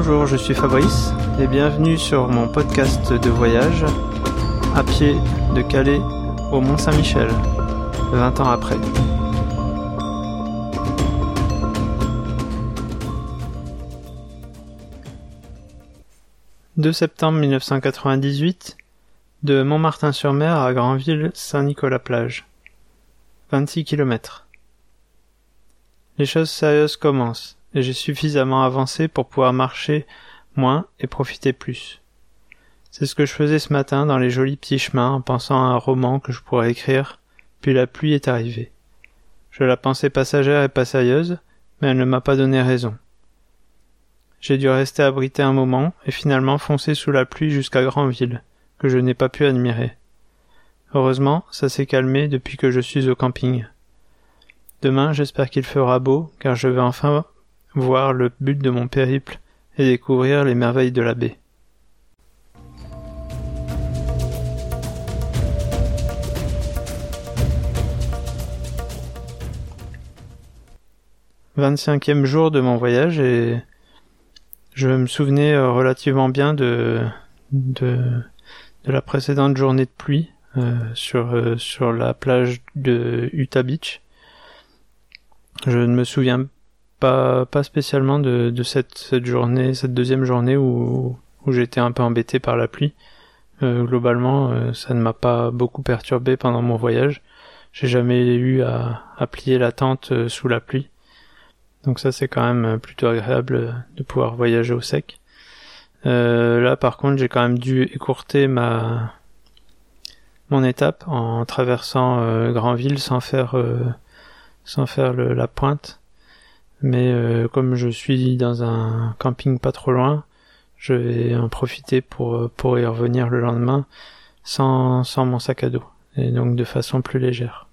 Bonjour, je suis Fabrice et bienvenue sur mon podcast de voyage à pied de Calais au Mont Saint-Michel, 20 ans après. « 2 septembre 1998, de Montmartin-sur-Mer à Granville-Saint-Nicolas-Plage. 26 km. Les choses sérieuses commencent j'ai suffisamment avancé pour pouvoir marcher moins et profiter plus. C'est ce que je faisais ce matin dans les jolis petits chemins en pensant à un roman que je pourrais écrire, puis la pluie est arrivée. Je la pensais passagère et passailleuse, mais elle ne m'a pas donné raison. J'ai dû rester abrité un moment et finalement foncer sous la pluie jusqu'à Granville, que je n'ai pas pu admirer. Heureusement, ça s'est calmé depuis que je suis au camping. Demain, j'espère qu'il fera beau, car je vais enfin voir le but de mon périple et découvrir les merveilles de la baie. Vingt-cinquième jour de mon voyage et je me souvenais euh, relativement bien de, de, la précédente journée de pluie euh, sur, euh, sur la plage de Utah Beach. Je ne me souviens pas, pas spécialement de, de cette, cette journée, cette deuxième journée où, où j'étais un peu embêté par la pluie. Euh, globalement, euh, ça ne m'a pas beaucoup perturbé pendant mon voyage. J'ai jamais eu à, à plier la tente euh, sous la pluie. Donc ça, c'est quand même plutôt agréable de pouvoir voyager au sec. là, par contre, j'ai quand même dû écourter ma mon étape en traversant Granville sans faire sans faire la pointe mais euh, comme je suis dans un camping pas trop loin, je vais en profiter pour, euh, pour y revenir le lendemain sans, sans mon sac à dos, et donc de façon plus légère.